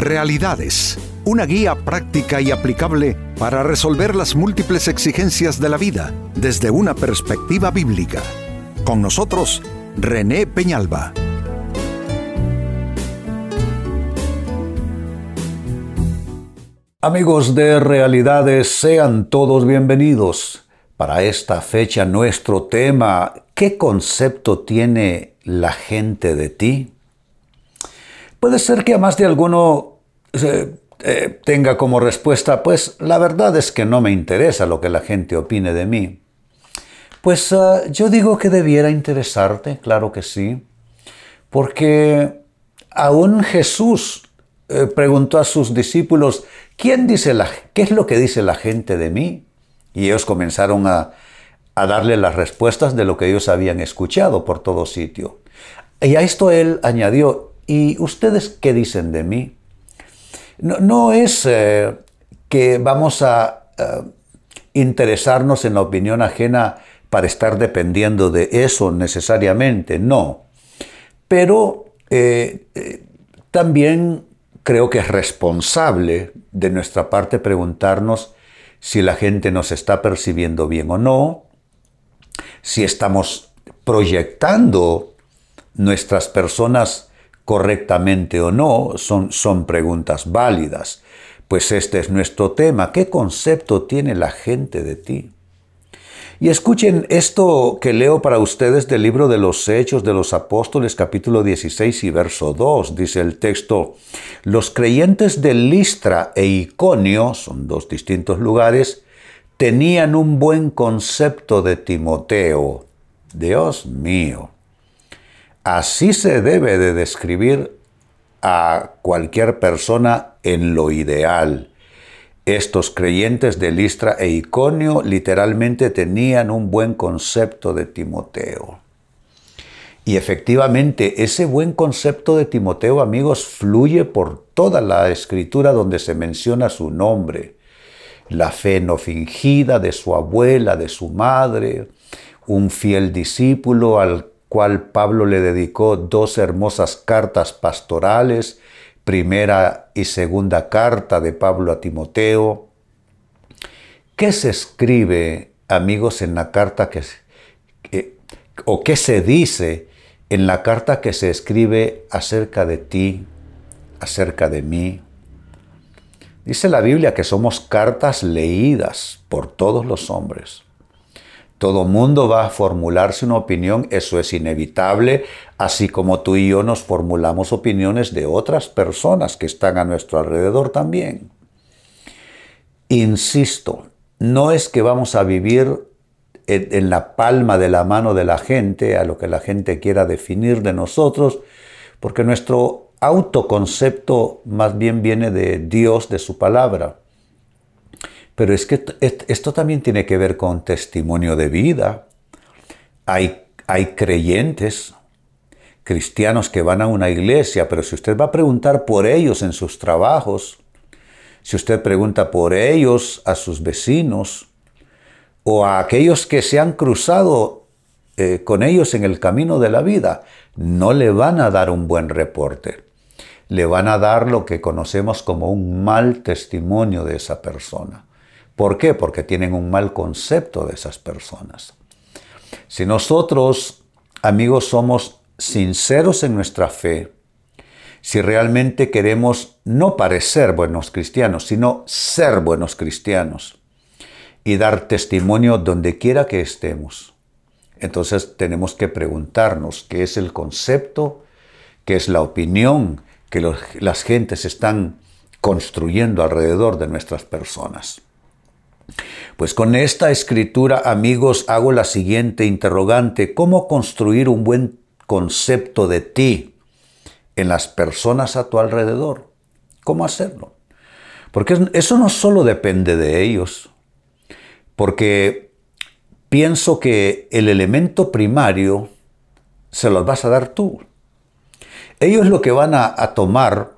Realidades, una guía práctica y aplicable para resolver las múltiples exigencias de la vida desde una perspectiva bíblica. Con nosotros, René Peñalba. Amigos de Realidades, sean todos bienvenidos. Para esta fecha nuestro tema, ¿qué concepto tiene la gente de ti? Puede ser que a más de alguno eh, eh, tenga como respuesta, pues la verdad es que no me interesa lo que la gente opine de mí. Pues ah, yo digo que debiera interesarte, claro que sí, porque aún Jesús eh, preguntó a sus discípulos, ¿quién dice la, ¿qué es lo que dice la gente de mí? Y ellos comenzaron a, a darle las respuestas de lo que ellos habían escuchado por todo sitio. Y a esto él añadió, ¿Y ustedes qué dicen de mí? No, es eh, que vamos a eh, interesarnos en la opinión ajena para estar dependiendo de eso necesariamente, no. Pero eh, también creo que es responsable de nuestra parte preguntarnos si la gente nos está percibiendo bien o no, si estamos proyectando nuestras personas correctamente o no, son, son preguntas válidas. Pues este es nuestro tema. ¿Qué concepto tiene la gente de ti? Y escuchen esto que leo para ustedes del libro de los Hechos de los Apóstoles capítulo 16 y verso 2. Dice el texto, los creyentes de Listra e Iconio, son dos distintos lugares, tenían un buen concepto de Timoteo. Dios mío. Así se debe de describir a cualquier persona en lo ideal. Estos creyentes de Listra e Iconio literalmente tenían un buen concepto de Timoteo. Y efectivamente ese buen concepto de Timoteo, amigos, fluye por toda la escritura donde se menciona su nombre. La fe no fingida de su abuela, de su madre, un fiel discípulo al cual Pablo le dedicó dos hermosas cartas pastorales, primera y segunda carta de Pablo a Timoteo. ¿Qué se escribe, amigos, en la carta que, o qué se dice en la carta que se escribe acerca de ti, acerca de mí? Dice la Biblia que somos cartas leídas por todos los hombres. Todo mundo va a formularse una opinión, eso es inevitable, así como tú y yo nos formulamos opiniones de otras personas que están a nuestro alrededor también. Insisto, no es que vamos a vivir en, la palma de la mano de la gente, a lo que la gente quiera definir de nosotros, porque nuestro autoconcepto más bien viene de Dios, de su palabra. Pero es que esto también tiene que ver con testimonio de vida. Hay, hay creyentes, cristianos que van a una iglesia, pero si usted va a preguntar por ellos en sus trabajos, si usted pregunta por ellos a sus vecinos o a aquellos que se han cruzado eh, con ellos en el camino de la vida, no le van a dar un buen reporte. Le van a dar lo que conocemos como un mal testimonio de esa persona. ¿Por qué? Porque tienen un mal concepto de esas personas. Si nosotros, amigos, somos sinceros en nuestra fe, si realmente queremos no parecer buenos cristianos, sino ser buenos cristianos y dar testimonio donde quiera que estemos, entonces tenemos que preguntarnos qué es el concepto, qué es la opinión que las gentes están construyendo alrededor de nuestras personas. Pues con esta escritura, amigos, hago la siguiente interrogante. ¿Cómo construir un buen concepto de ti en las personas a tu alrededor? ¿Cómo hacerlo? Porque eso no solo depende de ellos, porque pienso que el elemento primario se los vas a dar tú. Ellos lo que van a, a tomar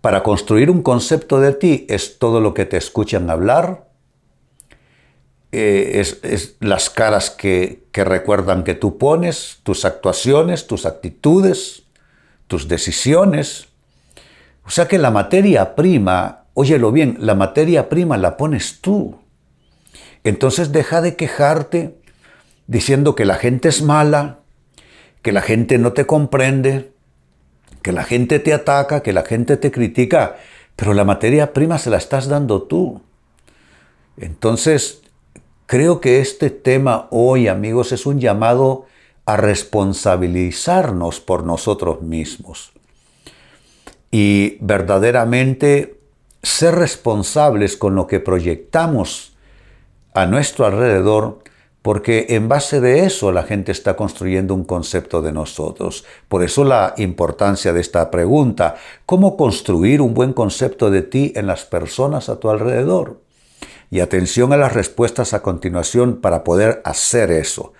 para construir un concepto de ti es todo lo que te escuchan hablar, eh, es, las caras que, que recuerdan que tú pones, tus actuaciones, tus actitudes, tus decisiones, O sea que la materia prima, óyelo bien, la materia prima la pones tú. Entonces deja de quejarte diciendo que la gente es mala, que la gente no te comprende, que la gente te ataca, que la gente te critica, pero la materia prima se la estás dando tú. Entonces, creo que este tema hoy, amigos, es un llamado a responsabilizarnos por nosotros mismos y verdaderamente ser responsables con lo que proyectamos a nuestro alrededor porque en base de eso la gente está construyendo un concepto de nosotros. Por eso la importancia de esta pregunta, ¿cómo construir un buen concepto de ti en las personas a tu alrededor? Y atención a las respuestas a continuación para poder hacer eso,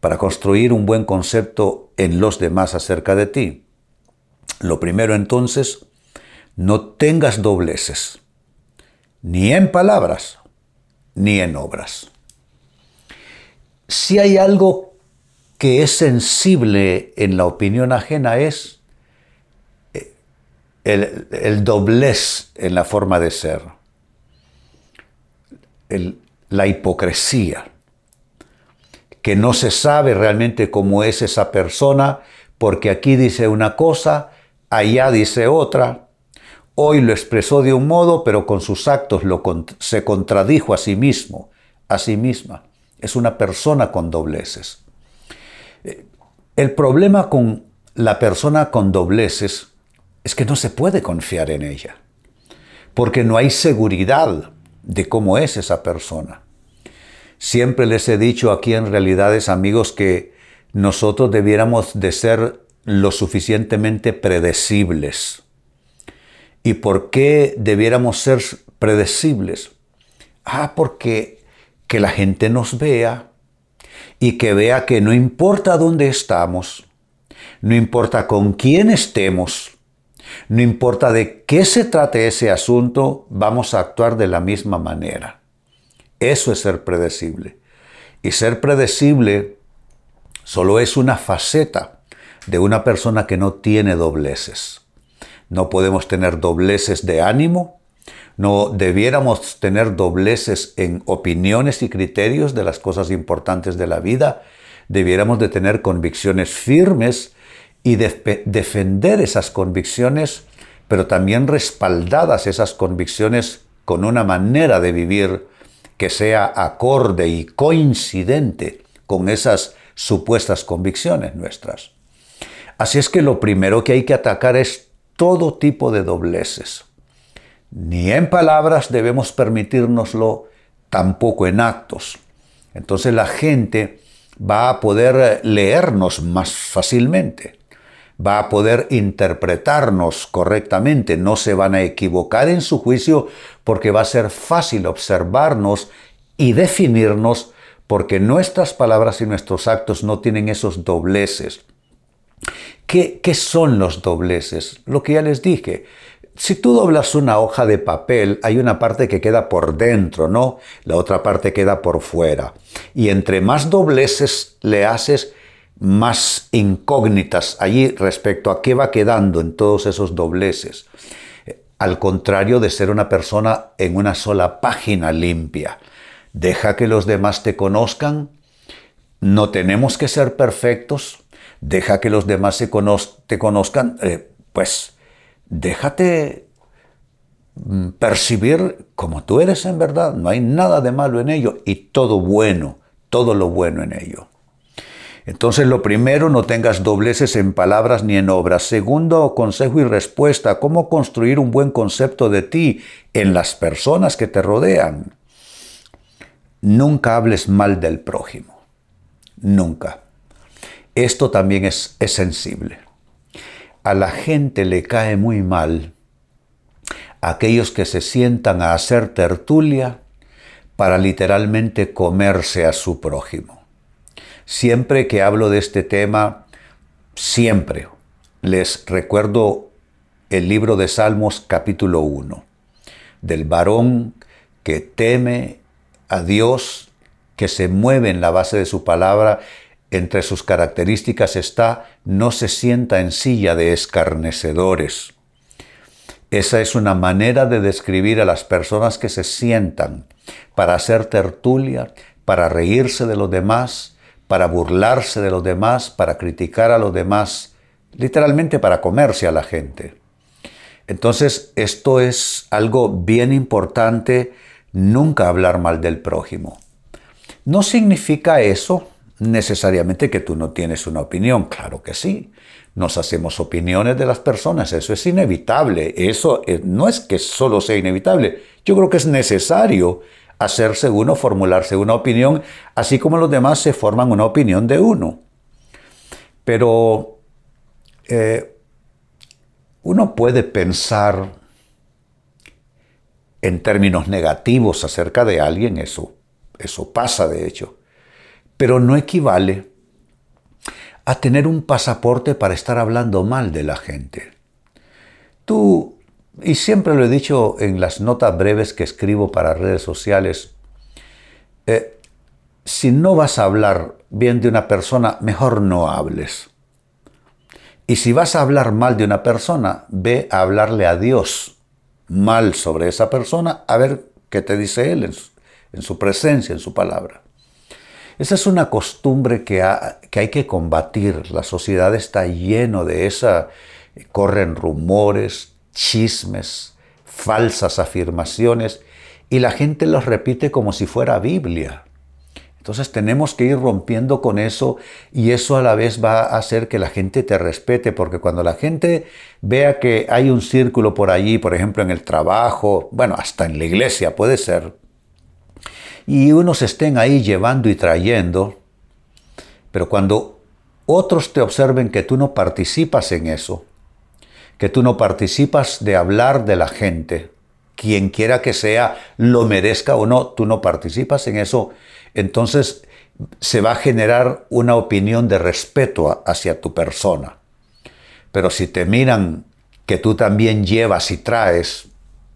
para construir un buen concepto en los demás acerca de ti. Lo primero entonces, no tengas dobleces, ni en palabras, ni en obras si hay algo que es sensible en la opinión ajena es eh, el, doblez en la forma de ser, la hipocresía, que no se sabe realmente cómo es esa persona, porque aquí dice una cosa, allá dice otra, hoy lo expresó de un modo, pero con sus actos lo, se contradijo a sí mismo, a sí misma. Es una persona con dobleces. El problema con la persona con dobleces es que no se puede confiar en ella, porque no hay seguridad de cómo es esa persona. Siempre les he dicho aquí en realidades, amigos, que nosotros debiéramos de ser lo suficientemente predecibles. ¿Y por qué debiéramos ser predecibles? Ah, porque que la gente nos vea y que vea que no importa dónde estamos, no importa con quién estemos, no importa de qué se trate ese asunto, vamos a actuar de la misma manera. Eso es ser predecible. Y ser predecible solo es una faceta de una persona que no tiene dobleces. No podemos tener dobleces de ánimo, no debiéramos tener dobleces en opiniones y criterios de las cosas importantes de la vida. Debiéramos de tener convicciones firmes y defender esas convicciones, pero también respaldadas esas convicciones con una manera de vivir que sea acorde y coincidente con esas supuestas convicciones nuestras. Así es que lo primero que hay que atacar es todo tipo de dobleces ni en palabras debemos permitirnoslo, tampoco en actos. Entonces la gente va a poder leernos más fácilmente, va a poder interpretarnos correctamente, no se van a equivocar en su juicio porque va a ser fácil observarnos y definirnos porque nuestras palabras y nuestros actos no tienen esos dobleces. ¿Qué, ¿Qué, son los dobleces? Lo que ya les dije, si tú doblas una hoja de papel, hay una parte que queda por dentro, ¿no? La otra parte queda por fuera. Y entre más dobleces le haces, más incógnitas allí respecto a qué va quedando en todos esos dobleces. Al contrario de ser una persona en una sola página limpia. Deja que los demás te conozcan. No tenemos que ser perfectos. Deja que los demás te conozcan. Eh, pues déjate mm, percibir como tú eres en verdad. No hay nada de malo en ello y todo bueno, todo lo bueno en ello. Entonces, lo primero, no tengas dobleces en palabras ni en obras. Segundo, consejo y respuesta, cómo construir un buen concepto de ti en las personas que te rodean. Nunca hables mal del prójimo. Nunca. Esto también es, es sensible a la gente le cae muy mal aquellos que se sientan a hacer tertulia para literalmente comerse a su prójimo. Siempre que hablo de este tema, siempre les recuerdo el libro de Salmos capítulo 1, del varón que teme a Dios, que se mueve en la base de su palabra entre sus características está no se sienta en silla de escarnecedores. Esa es una manera de describir a las personas que se sientan para hacer tertulia, para reírse de los demás, para burlarse de los demás, para criticar a los demás, literalmente para comerse a la gente. Entonces, esto es algo bien importante, nunca hablar mal del prójimo. No significa eso necesariamente que tú no tienes una opinión, claro que sí. Nos hacemos opiniones de las personas, eso es inevitable, eso eh, no es que solo sea inevitable, yo creo que es necesario hacerse uno, formularse una opinión, así como los demás se forman una opinión de uno. Pero eh, uno puede pensar en términos negativos acerca de alguien, eso, eso pasa de hecho, pero no equivale a tener un pasaporte para estar hablando mal de la gente. Tú, y siempre lo he dicho en las notas breves que escribo para redes sociales, eh, si no vas a hablar bien de una persona, mejor no hables. Y si vas a hablar mal de una persona, ve a hablarle a Dios mal sobre esa persona, a ver qué te dice Él en su, presencia, en su palabra. Esa es una costumbre que, hay que combatir. La sociedad está lleno de esa, corren rumores, chismes, falsas afirmaciones, y la gente los repite como si fuera Biblia. Entonces tenemos que ir rompiendo con eso y eso a la vez va a hacer que la gente te respete, porque cuando la gente vea que hay un círculo por allí, por ejemplo en el trabajo, bueno, hasta en la iglesia puede ser, y unos estén ahí llevando y trayendo, pero cuando otros te observen que tú no participas en eso, que tú no participas de hablar de la gente, quien quiera que sea, lo merezca o no, tú no participas en eso, entonces se va a generar una opinión de respeto hacia tu persona. Pero si te miran que tú también llevas y traes,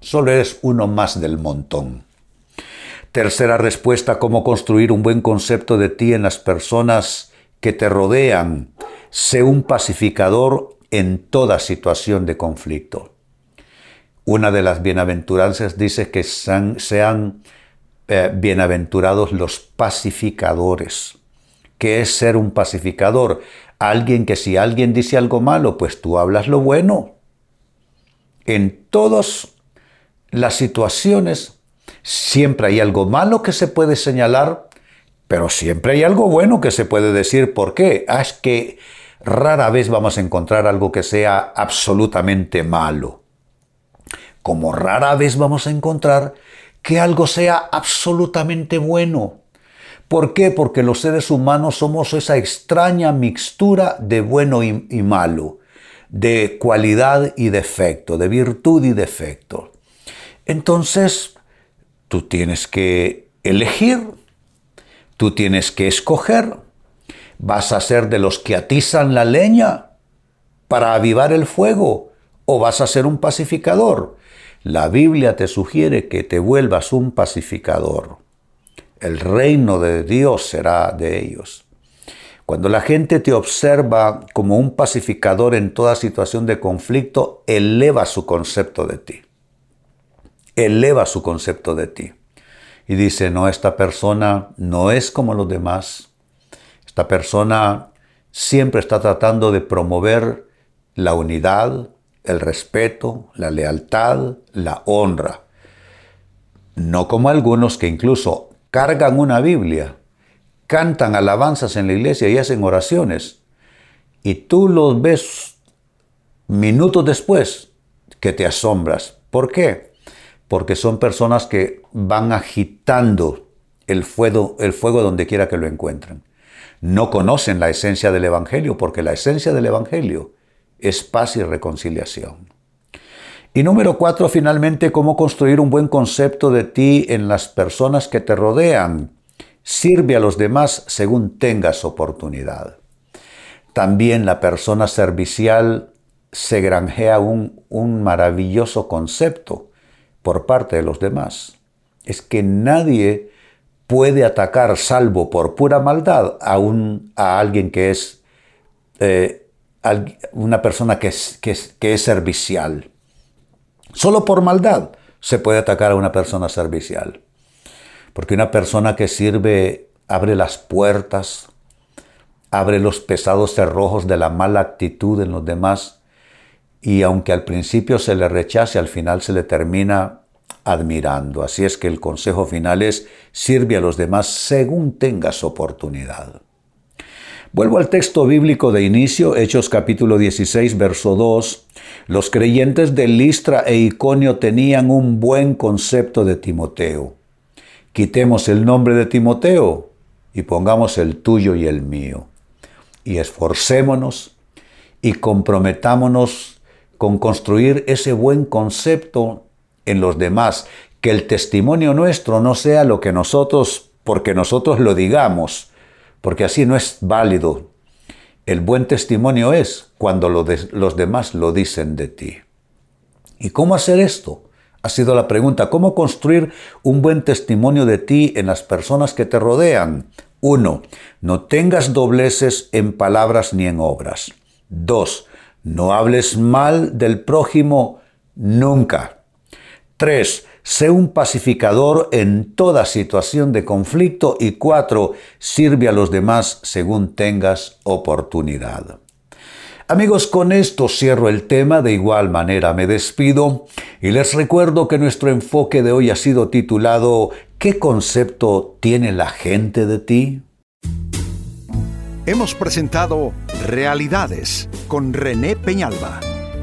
solo eres uno más del montón. Tercera respuesta, cómo construir un buen concepto de ti en las personas que te rodean. Sé un pacificador en toda situación de conflicto. Una de las bienaventuranzas dice que sean, eh, bienaventurados los pacificadores. ¿Qué es ser un pacificador? Alguien que si alguien dice algo malo, pues tú hablas lo bueno. En todas las situaciones siempre hay algo malo que se puede señalar, pero siempre hay algo bueno que se puede decir. ¿Por qué? Ah, es que rara vez vamos a encontrar algo que sea absolutamente malo. Como rara vez vamos a encontrar que algo sea absolutamente bueno. ¿Por qué? Porque los seres humanos somos esa extraña mixtura de bueno y, malo, de cualidad y defecto, de virtud y defecto. Entonces, tú tienes que elegir, tú tienes que escoger, vas a ser de los que atizan la leña para avivar el fuego o vas a ser un pacificador. La Biblia te sugiere que te vuelvas un pacificador. El reino de Dios será de ellos. Cuando la gente te observa como un pacificador en toda situación de conflicto, eleva su concepto de ti. Eleva su concepto de ti. Y dice, no, esta persona no es como los demás. Esta persona siempre está tratando de promover la unidad, el respeto, la lealtad, la honra. No como algunos que incluso cargan una Biblia, cantan alabanzas en la iglesia y hacen oraciones, y tú los ves minutos después que te asombras. ¿Por qué? Porque son personas que van agitando el fuego, el fuego donde quiera que lo encuentren. No conocen la esencia del Evangelio, porque la esencia del Evangelio es paz y reconciliación. Y número cuatro, finalmente, cómo construir un buen concepto de ti en las personas que te rodean. Sirve a los demás según tengas oportunidad. También la persona servicial se granjea un, un maravilloso concepto por parte de los demás. Es que nadie puede atacar, salvo por pura maldad, a, un, a alguien que es eh, una persona que es, que es, servicial. Solo por maldad se puede atacar a una persona servicial. Porque una persona que sirve abre las puertas, abre los pesados cerrojos de la mala actitud en los demás y aunque al principio se le rechace, al final se le termina admirando. Así es que el consejo final es sirve a los demás según tengas oportunidad. Vuelvo al texto bíblico de inicio, Hechos capítulo 16, verso 2. Los creyentes de Listra e Iconio tenían un buen concepto de Timoteo. Quitemos el nombre de Timoteo y pongamos el tuyo y el mío. Y esforcémonos y comprometámonos con construir ese buen concepto en los demás, que el testimonio nuestro no sea lo que nosotros, porque nosotros lo digamos, porque así no es válido. El buen testimonio es cuando los demás lo dicen de ti. ¿Y cómo hacer esto? Ha sido la pregunta, ¿cómo construir un buen testimonio de ti en las personas que te rodean? Uno, no tengas dobleces en palabras ni en obras. Dos, no hables mal del prójimo nunca. Tres, Sé un pacificador en toda situación de conflicto. Y cuatro, sirve a los demás según tengas oportunidad. Amigos, con esto cierro el tema, de igual manera me despido y les recuerdo que nuestro enfoque de hoy ha sido titulado ¿Qué concepto tiene la gente de ti? Hemos presentado Realidades con René Peñalba.